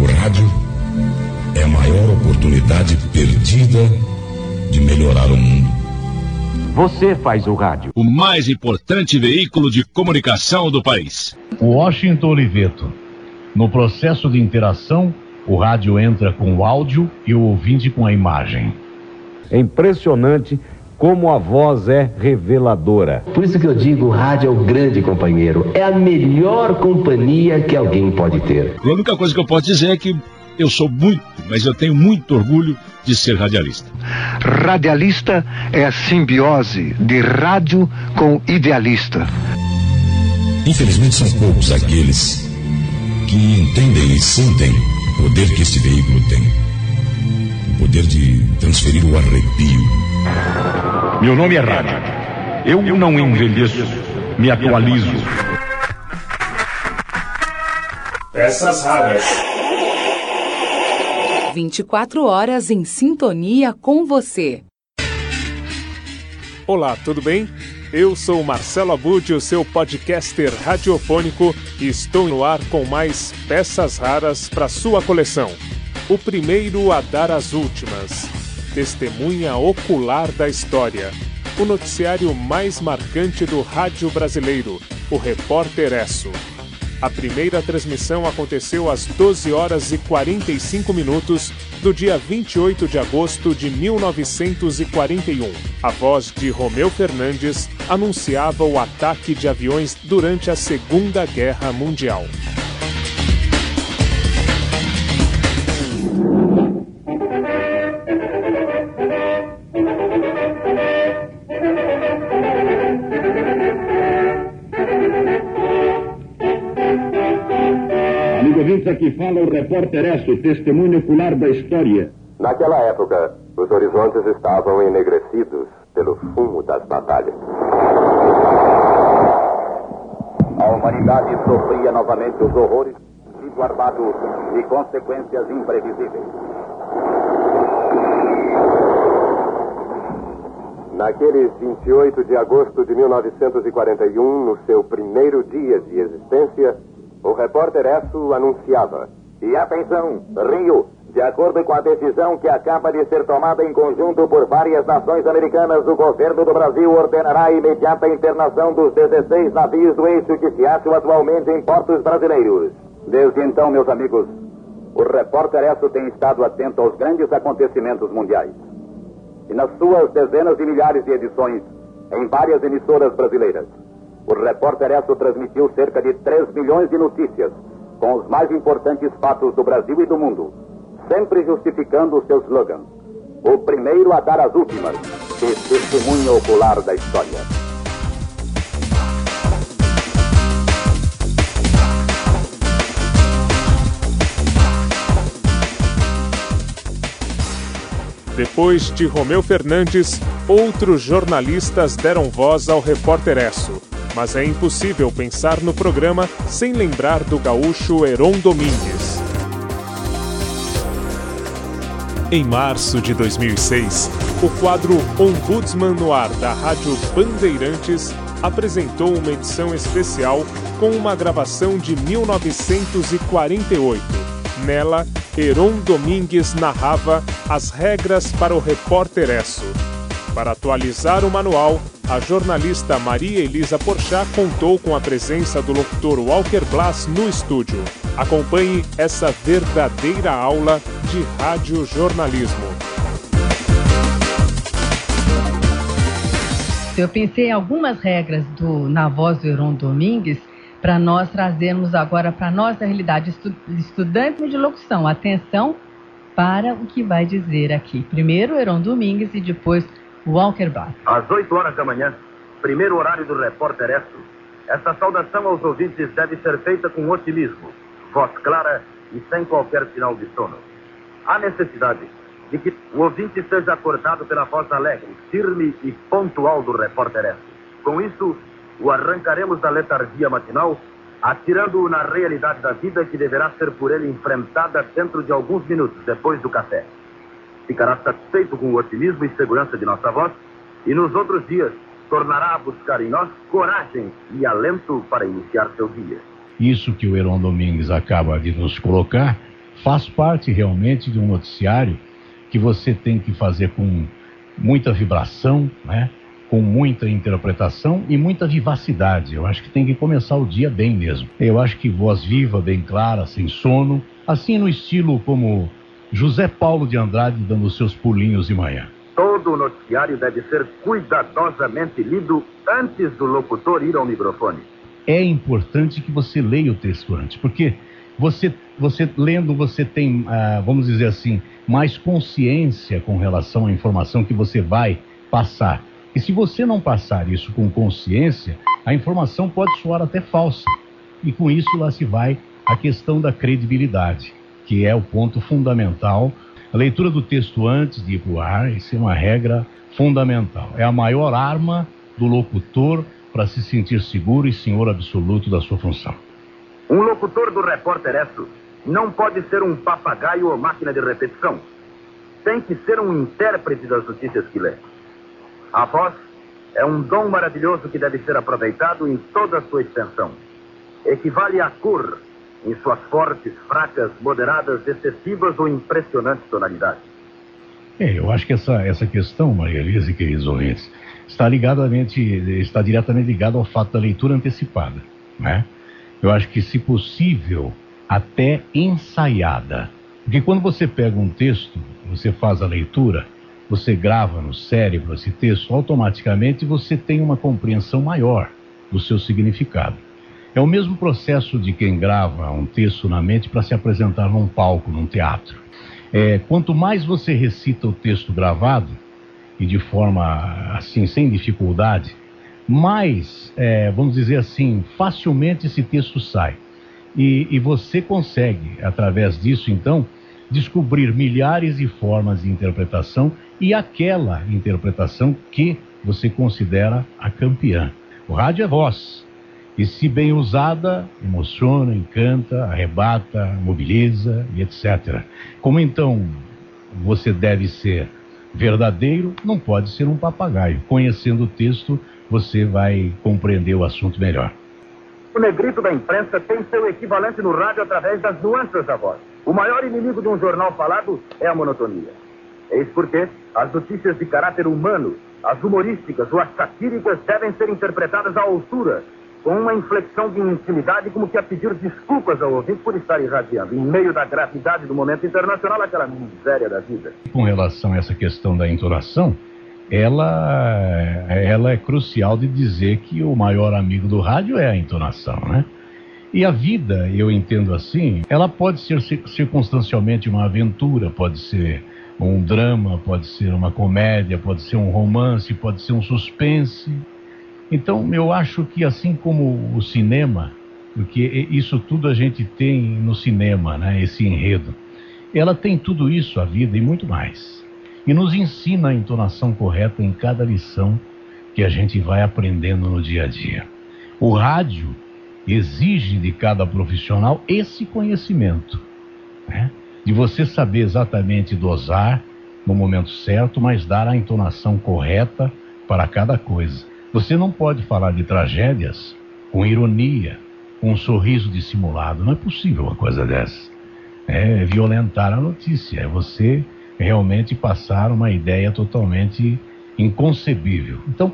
O rádio é a maior oportunidade perdida de melhorar o mundo. Você faz o rádio. O mais importante veículo de comunicação do país. Washington Oliveto. No processo de interação, o rádio entra com o áudio e o ouvinte com a imagem. É impressionante como a voz é reveladora. Por isso que eu digo, o rádio é o grande companheiro. É a melhor companhia que alguém pode ter. A única coisa que eu posso dizer é que eu sou muito, mas eu tenho muito orgulho de ser radialista. Radialista é a simbiose de rádio com idealista. Infelizmente são poucos aqueles que entendem e sentem o poder que este veículo tem. O poder de transferir o arrepio. Meu nome é Rádio. Eu não envelheço, me atualizo. Peças raras. 24 horas em sintonia com você. Olá, tudo bem? Eu sou Marcelo Abud, o seu podcaster radiofônico, e estou no ar com mais peças raras para sua coleção. O primeiro a dar as últimas. Testemunha ocular da história. O noticiário mais marcante do rádio brasileiro, o Repórter Esso. A primeira transmissão aconteceu às 12 horas e 45 minutos do dia 28 de agosto de 1941. A voz de Romeu Fernandes anunciava o ataque de aviões durante a Segunda Guerra Mundial. Aqui fala o repórter Esso, testemunho ocular da história. Naquela época, os horizontes estavam enegrecidos pelo fumo das batalhas. A humanidade sofria novamente os horrores e armado de consequências imprevisíveis. Naquele 28 de agosto de 1941, no seu primeiro dia de existência, o repórter Esso anunciava. E atenção, Rio, de acordo com a decisão que acaba de ser tomada em conjunto por várias nações americanas, o governo do Brasil ordenará a imediata internação dos 16 navios do eixo que se acham atualmente em portos brasileiros. Desde então, meus amigos, o repórter Esso tem estado atento aos grandes acontecimentos mundiais. E nas suas dezenas de milhares de edições, em várias emissoras brasileiras, o repórter Esso transmitiu cerca de 3 milhões de notícias com os mais importantes fatos do Brasil e do mundo, sempre justificando o seu slogan: o primeiro a dar as últimas, que testemunha ocular da história. Depois de Romeu Fernandes, outros jornalistas deram voz ao repórter Esso. Mas é impossível pensar no programa sem lembrar do gaúcho Heron Domingues. Em março de 2006, o quadro Ombudsman no Ar da Rádio Bandeirantes apresentou uma edição especial com uma gravação de 1948. Nela, Heron Domingues narrava as regras para o repórter Esso. Para atualizar o manual, a jornalista Maria Elisa Porchat contou com a presença do locutor Walker Blas no estúdio. Acompanhe essa verdadeira aula de radiojornalismo. Eu pensei em algumas regras do Na Voz do Heron Domingues para nós trazermos agora para a nossa realidade estu estudantes de locução. Atenção para o que vai dizer aqui. Primeiro Heron Domingues e depois Walker Bach. Às 8 horas da manhã, primeiro horário do repórter Esso, esta saudação aos ouvintes deve ser feita com otimismo, voz clara e sem qualquer sinal de sono. Há necessidade de que o ouvinte seja acordado pela voz alegre, firme e pontual do repórter Esso. Com isso, o arrancaremos da letargia matinal, atirando-o na realidade da vida que deverá ser por ele enfrentada dentro de alguns minutos depois do café ficará satisfeito com o otimismo e segurança de nossa voz e nos outros dias tornará a buscar em nós coragem e alento para iniciar seu dia. Isso que o Heron Domingues acaba de nos colocar faz parte realmente de um noticiário que você tem que fazer com muita vibração, né? com muita interpretação e muita vivacidade. Eu acho que tem que começar o dia bem mesmo. Eu acho que voz viva, bem clara, sem sono, assim no estilo como José Paulo de Andrade dando seus pulinhos de manhã. Todo noticiário deve ser cuidadosamente lido antes do locutor ir ao microfone. É importante que você leia o texto antes, porque você, você lendo, você tem, ah, vamos dizer assim, mais consciência com relação à informação que você vai passar. E se você não passar isso com consciência, a informação pode soar até falsa. E com isso lá se vai a questão da credibilidade, que é o ponto fundamental. A leitura do texto antes de ir para o ar, isso é uma regra fundamental. É a maior arma do locutor para se sentir seguro e senhor absoluto da sua função. Um locutor do repórter Esso não pode ser um papagaio ou máquina de repetição. Tem que ser um intérprete das notícias que lê. A voz é um dom maravilhoso que deve ser aproveitado em toda a sua extensão. Equivale à cor em suas fortes, fracas, moderadas, excessivas ou impressionantes tonalidades. É, eu acho que essa, essa questão, Maria Elisa e queridos ouvintes, está, ligadamente, está diretamente ligada ao fato da leitura antecipada. Né? Eu acho que, se possível, até ensaiada. Porque quando você pega um texto, você faz a leitura, você grava no cérebro esse texto, automaticamente você tem uma compreensão maior do seu significado. É o mesmo processo de quem grava um texto na mente para se apresentar num palco, num teatro. É, quanto mais você recita o texto gravado, e de forma assim, sem dificuldade, mais, é, vamos dizer assim, facilmente esse texto sai. E, e você consegue, através disso, então, descobrir milhares de formas de interpretação e aquela interpretação que você considera a campeã. O rádio é voz. E se bem usada, emociona, encanta, arrebata, mobiliza e etc. Como então você deve ser verdadeiro, não pode ser um papagaio. Conhecendo o texto, você vai compreender o assunto melhor. O negrito da imprensa tem seu equivalente no rádio através das nuances da voz. O maior inimigo de um jornal falado é a monotonia. Eis porque as notícias de caráter humano, as humorísticas ou as satíricas devem ser interpretadas à altura, com uma inflexão de intimidade como que a pedir desculpas ao ouvinte por estar irradiando, em meio da gravidade do momento internacional, aquela miséria da vida. Com relação a essa questão da entonação, ela, ela é crucial de dizer que o maior amigo do rádio é a entonação, né? E a vida, eu entendo assim, ela pode ser circunstancialmente uma aventura, pode ser um drama, pode ser uma comédia, pode ser um romance, pode ser um suspense. Então, eu acho que assim como o cinema, porque isso tudo a gente tem no cinema, né, esse enredo, ela tem tudo isso, a vida e muito mais e nos ensina a entonação correta em cada lição que a gente vai aprendendo no dia a dia. O rádio exige de cada profissional esse conhecimento, né? de você saber exatamente dosar no momento certo, mas dar a entonação correta para cada coisa. Você não pode falar de tragédias com ironia, com um sorriso dissimulado. Não é possível uma coisa dessa. É violentar a notícia, é você realmente passaram uma ideia totalmente inconcebível. Então,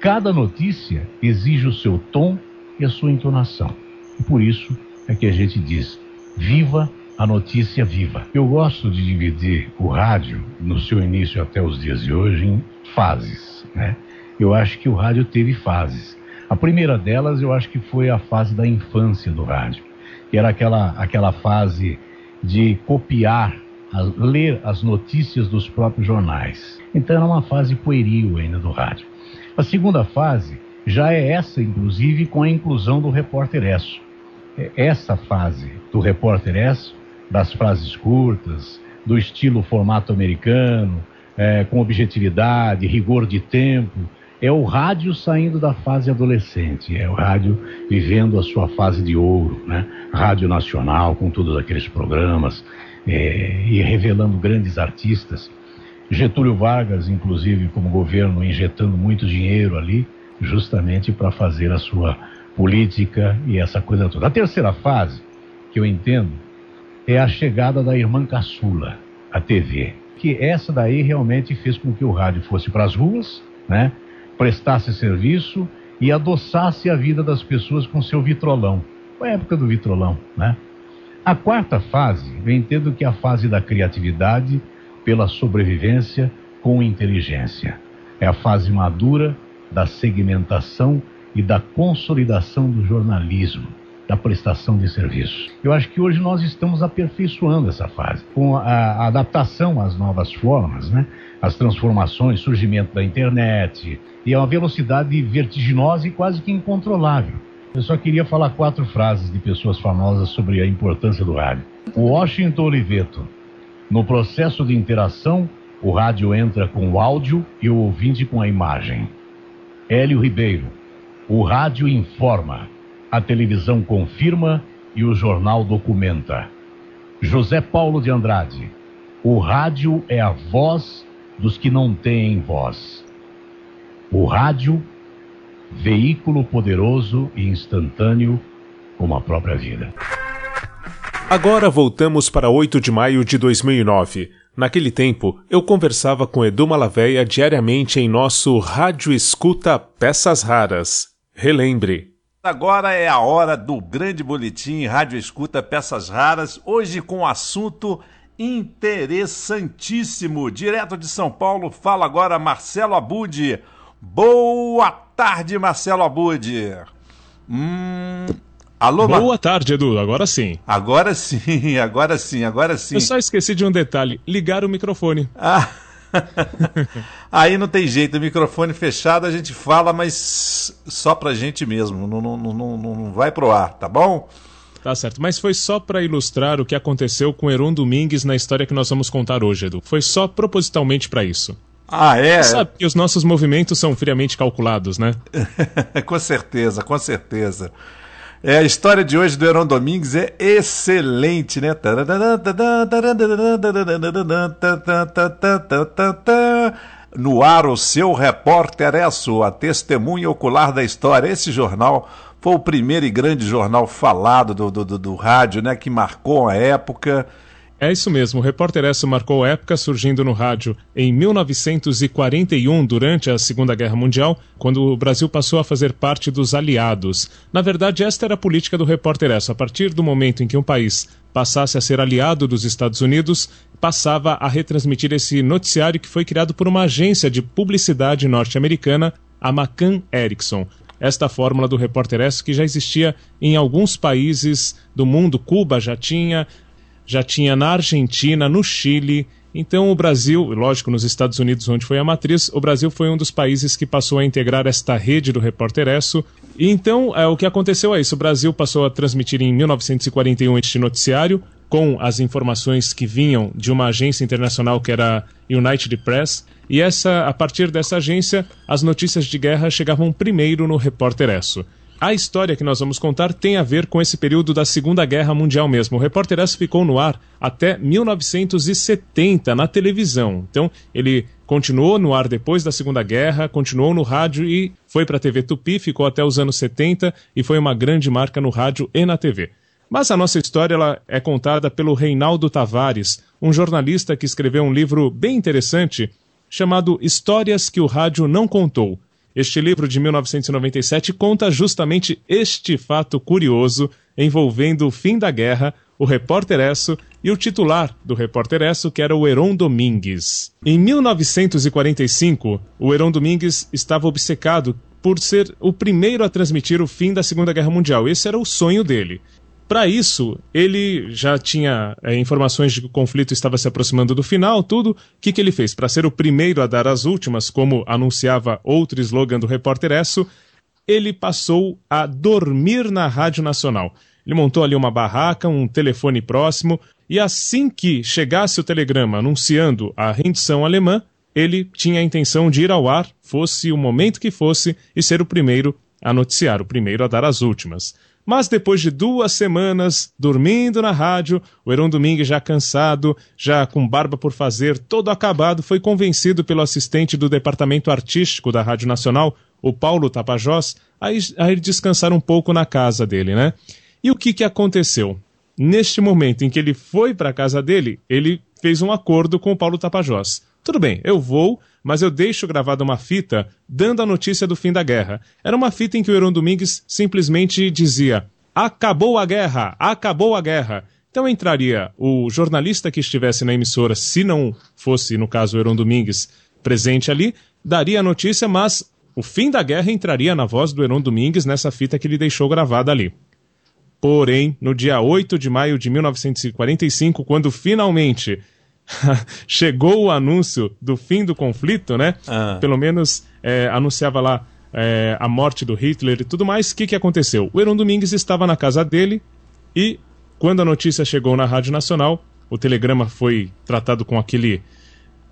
cada notícia exige o seu tom e a sua entonação. E por isso é que a gente diz: viva a notícia viva. Eu gosto de dividir o rádio, no seu início até os dias de hoje, em fases. Né? Eu acho que o rádio teve fases. A primeira delas, eu acho que foi a fase da infância do rádio, que era aquela, aquela fase de copiar a ler as notícias dos próprios jornais. Então era uma fase pueril ainda do rádio. A segunda fase já é essa, inclusive, com a inclusão do repórter Esso. É essa fase do repórter Esso, das frases curtas, do estilo formato americano, é, com objetividade, rigor de tempo, é o rádio saindo da fase adolescente, é o rádio vivendo a sua fase de ouro, né? Rádio Nacional, com todos aqueles programas, é, e revelando grandes artistas. Getúlio Vargas, inclusive, como governo, injetando muito dinheiro ali, justamente para fazer a sua política e essa coisa toda. A terceira fase, que eu entendo, é a chegada da irmã caçula, a TV. Que essa daí realmente fez com que o rádio fosse para as ruas, né? Prestasse serviço e adoçasse a vida das pessoas com seu vitrolão. Foi a época do vitrolão, né? A quarta fase, eu entendo que é a fase da criatividade pela sobrevivência com inteligência. É a fase madura da segmentação e da consolidação do jornalismo da prestação de serviço. Eu acho que hoje nós estamos aperfeiçoando essa fase, com a, adaptação às novas formas, né? as transformações, surgimento da internet, e a uma velocidade vertiginosa e quase que incontrolável. Eu só queria falar quatro frases de pessoas famosas sobre a importância do rádio. Washington Oliveto. No processo de interação, o rádio entra com o áudio e o ouvinte com a imagem. Hélio Ribeiro. O rádio informa a televisão confirma e o jornal documenta. José Paulo de Andrade. O rádio é a voz dos que não têm voz. O rádio, veículo poderoso e instantâneo como a própria vida. Agora voltamos para 8 de maio de 2009. Naquele tempo, eu conversava com Edu Malaveia diariamente em nosso Rádio Escuta Peças Raras. Relembre, Agora é a hora do grande boletim Rádio Escuta Peças Raras, hoje com um assunto interessantíssimo. Direto de São Paulo, fala agora Marcelo Abude. Boa tarde, Marcelo Abude. Hum, alô, Boa Mar... tarde, Edu. Agora sim. Agora sim, agora sim, agora sim. Eu só esqueci de um detalhe: ligar o microfone. Ah. Aí não tem jeito, o microfone fechado a gente fala, mas só pra gente mesmo, não, não, não, não vai pro ar, tá bom? Tá certo, mas foi só para ilustrar o que aconteceu com Heron Domingues na história que nós vamos contar hoje, Edu. Foi só propositalmente para isso. Ah, é? Você sabe que os nossos movimentos são friamente calculados, né? com certeza, com certeza. É, a história de hoje do Heron Domingues é excelente, né? No ar, o seu repórter Esso, a testemunha ocular da história. Esse jornal foi o primeiro e grande jornal falado do, do, do, do rádio, né? Que marcou a época é isso mesmo, o Repórter Esso marcou época surgindo no rádio em 1941, durante a Segunda Guerra Mundial, quando o Brasil passou a fazer parte dos aliados. Na verdade, esta era a política do Repórter Esso. A partir do momento em que um país passasse a ser aliado dos Estados Unidos, passava a retransmitir esse noticiário que foi criado por uma agência de publicidade norte-americana, a McCann Erickson esta fórmula do Repórter S que já existia em alguns países do mundo. Cuba já tinha, já tinha na Argentina, no Chile. Então o Brasil, lógico, nos Estados Unidos, onde foi a matriz, o Brasil foi um dos países que passou a integrar esta rede do Repórter Esso. Então é, o que aconteceu é isso: o Brasil passou a transmitir em 1941 este noticiário com as informações que vinham de uma agência internacional que era United Press. E essa, a partir dessa agência, as notícias de guerra chegavam primeiro no Repórter Esso. A história que nós vamos contar tem a ver com esse período da Segunda Guerra Mundial mesmo. O Repórter S ficou no ar até 1970 na televisão. Então, ele continuou no ar depois da Segunda Guerra, continuou no rádio e foi para a TV Tupi, ficou até os anos 70 e foi uma grande marca no rádio e na TV. Mas a nossa história ela é contada pelo Reinaldo Tavares, um jornalista que escreveu um livro bem interessante chamado Histórias que o Rádio Não Contou este livro de 1997 conta justamente este fato curioso envolvendo o fim da guerra, o repórter Esso e o titular do repórter Esso, que era o Heron Domingues. Em 1945, o Heron Domingues estava obcecado por ser o primeiro a transmitir o fim da Segunda Guerra Mundial. Esse era o sonho dele. Para isso, ele já tinha é, informações de que o conflito estava se aproximando do final, tudo. O que, que ele fez? Para ser o primeiro a dar as últimas, como anunciava outro slogan do repórter Esso, ele passou a dormir na Rádio Nacional. Ele montou ali uma barraca, um telefone próximo, e assim que chegasse o telegrama anunciando a rendição alemã, ele tinha a intenção de ir ao ar, fosse o momento que fosse, e ser o primeiro a noticiar, o primeiro a dar as últimas. Mas depois de duas semanas dormindo na rádio, o Heron Domingues, já cansado, já com barba por fazer, todo acabado, foi convencido pelo assistente do departamento artístico da Rádio Nacional, o Paulo Tapajós, a ir, a ir descansar um pouco na casa dele, né? E o que, que aconteceu? neste momento em que ele foi para a casa dele, ele fez um acordo com o Paulo Tapajós. Tudo bem, eu vou, mas eu deixo gravada uma fita dando a notícia do fim da guerra. Era uma fita em que o Heron Domingues simplesmente dizia: Acabou a guerra! Acabou a guerra! Então entraria o jornalista que estivesse na emissora, se não fosse, no caso, o Heron Domingues, presente ali, daria a notícia, mas o fim da guerra entraria na voz do Heron Domingues nessa fita que ele deixou gravada ali. Porém, no dia 8 de maio de 1945, quando finalmente chegou o anúncio do fim do conflito, né? Ah. Pelo menos é, anunciava lá é, a morte do Hitler e tudo mais. O que, que aconteceu? O Heron Domingues estava na casa dele e, quando a notícia chegou na Rádio Nacional, o telegrama foi tratado com aquele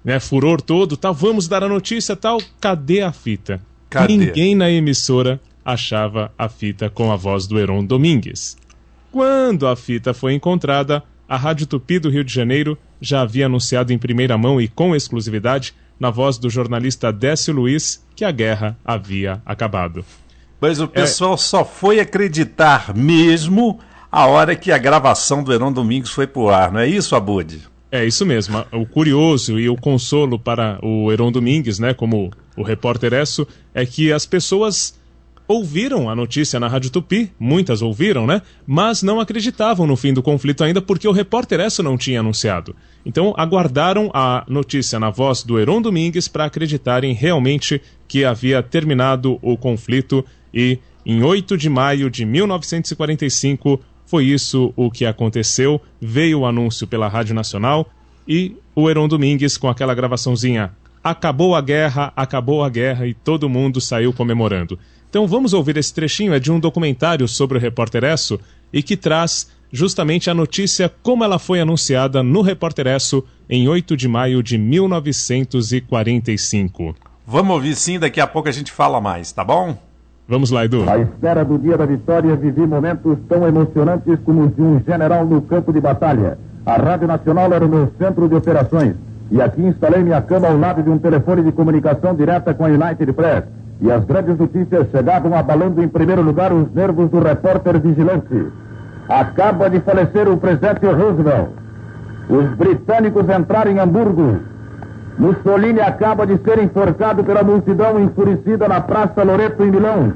né, furor todo, tal. Vamos dar a notícia, tal. Cadê a fita? Cadê? Ninguém na emissora achava a fita com a voz do Heron Domingues. Quando a fita foi encontrada, a Rádio Tupi do Rio de Janeiro já havia anunciado em primeira mão e com exclusividade, na voz do jornalista Décio Luiz, que a guerra havia acabado. Mas o pessoal só foi acreditar mesmo a hora que a gravação do Heron Domingos foi pro ar, não é isso, Abud? É isso mesmo. O curioso e o consolo para o Heron Domingues, né, como o repórter Esso, é que as pessoas ouviram a notícia na Rádio Tupi, muitas ouviram, né? Mas não acreditavam no fim do conflito ainda porque o repórter Esso não tinha anunciado. Então aguardaram a notícia na voz do Heron Domingues para acreditarem realmente que havia terminado o conflito e em 8 de maio de 1945 foi isso o que aconteceu. Veio o anúncio pela Rádio Nacional e o Heron Domingues com aquela gravaçãozinha Acabou a guerra, acabou a guerra e todo mundo saiu comemorando. Então vamos ouvir esse trechinho, é de um documentário sobre o repórter Esso e que traz justamente a notícia como ela foi anunciada no Repórter Esso em 8 de maio de 1945. Vamos ouvir sim, daqui a pouco a gente fala mais, tá bom? Vamos lá, Edu. À espera do dia da vitória, vivi momentos tão emocionantes como os de um general no campo de batalha. A Rádio Nacional era o meu centro de operações. E aqui instalei minha cama ao lado de um telefone de comunicação direta com a United Press. E as grandes notícias chegavam abalando em primeiro lugar os nervos do repórter vigilante. Acaba de falecer o presidente Roosevelt. Os britânicos entraram em Hamburgo. Mussolini acaba de ser enforcado pela multidão enfurecida na Praça Loreto, em Milão.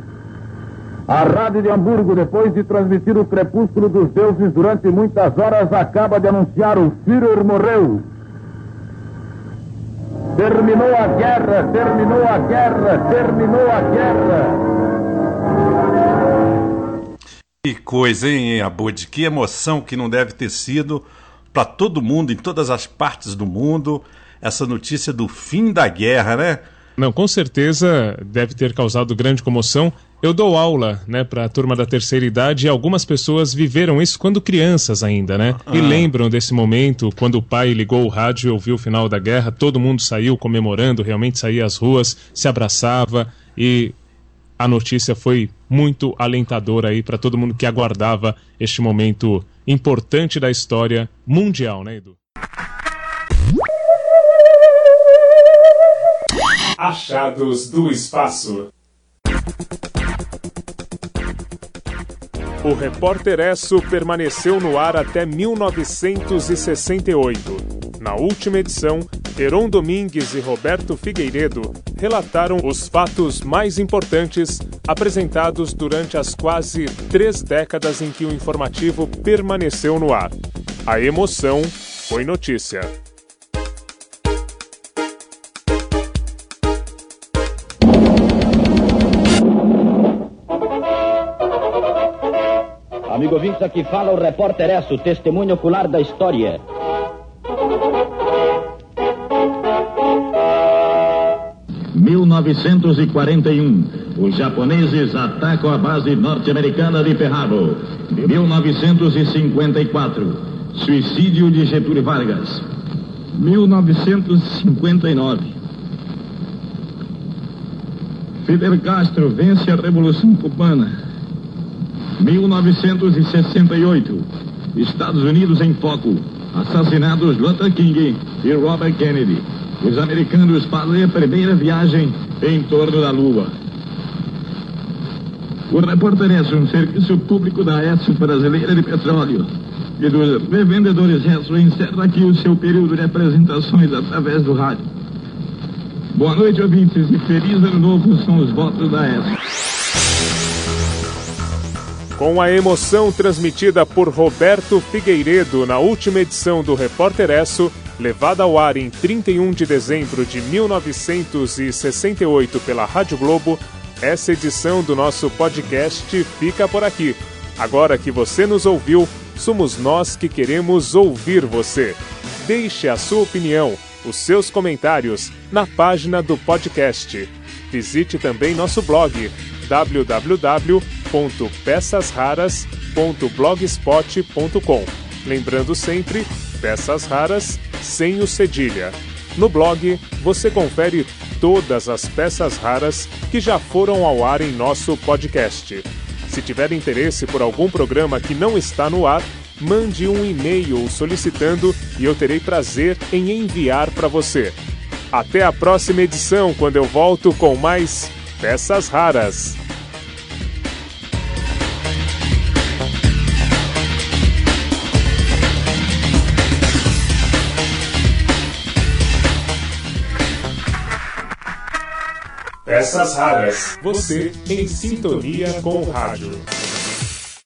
A Rádio de Hamburgo, depois de transmitir o crepúsculo dos deuses durante muitas horas, acaba de anunciar o Führer morreu. Terminou a guerra, terminou a guerra, terminou a guerra. Que coisa, hein, Abud? Que emoção que não deve ter sido para todo mundo, em todas as partes do mundo, essa notícia do fim da guerra, né? Não, com certeza deve ter causado grande comoção. Eu dou aula, né, para a turma da terceira idade e algumas pessoas viveram isso quando crianças ainda, né? E Ah. lembram desse momento quando o pai ligou o rádio e ouviu o final da guerra, todo mundo saiu comemorando, realmente saía às ruas, se abraçava e a notícia foi muito alentadora aí para todo mundo que aguardava este momento importante da história mundial, né, Edu? Achados do espaço. O Repórter Esso permaneceu no ar até 1968. Na última edição, Heron Domingues e Roberto Figueiredo relataram os fatos mais importantes apresentados durante as quase três décadas em que o informativo permaneceu no ar. A emoção foi notícia. Amigo ouvintes, aqui fala o repórter Esso, testemunho ocular da história. ...1941... ...os japoneses atacam a base norte-americana de Harbor... ...1954... ...suicídio de Getúlio Vargas... ...1959... Fidel Castro vence a Revolução Cubana... 1968. Estados Unidos em foco. Assassinados Luther King e Robert Kennedy. Os americanos fazem a primeira viagem em torno da Lua. O repórter S, um serviço público da S Brasileira de Petróleo. e dos revendedores Retro encerra aqui o seu período de apresentações através do rádio. Boa noite, ouvintes, e feliz ano novo são os votos da ESA. Com a emoção transmitida por Roberto Figueiredo na última edição do Repórter Esso, levada ao ar em 31 de dezembro de 1968 pela Rádio Globo, essa edição do nosso podcast fica por aqui. Agora que você nos ouviu, somos nós que queremos ouvir você. Deixe a sua opinião, os seus comentários na página do podcast. Visite também nosso blog www.peçasraras.blogspot.com. Lembrando sempre, peças raras sem o cedilha. No blog, você confere todas as peças raras que já foram ao ar em nosso podcast. Se tiver interesse por algum programa que não está no ar, mande um e-mail solicitando e eu terei prazer em enviar para você. Até a próxima edição, quando eu volto com mais peças raras. Peças raras. Você em sintonia com o rádio.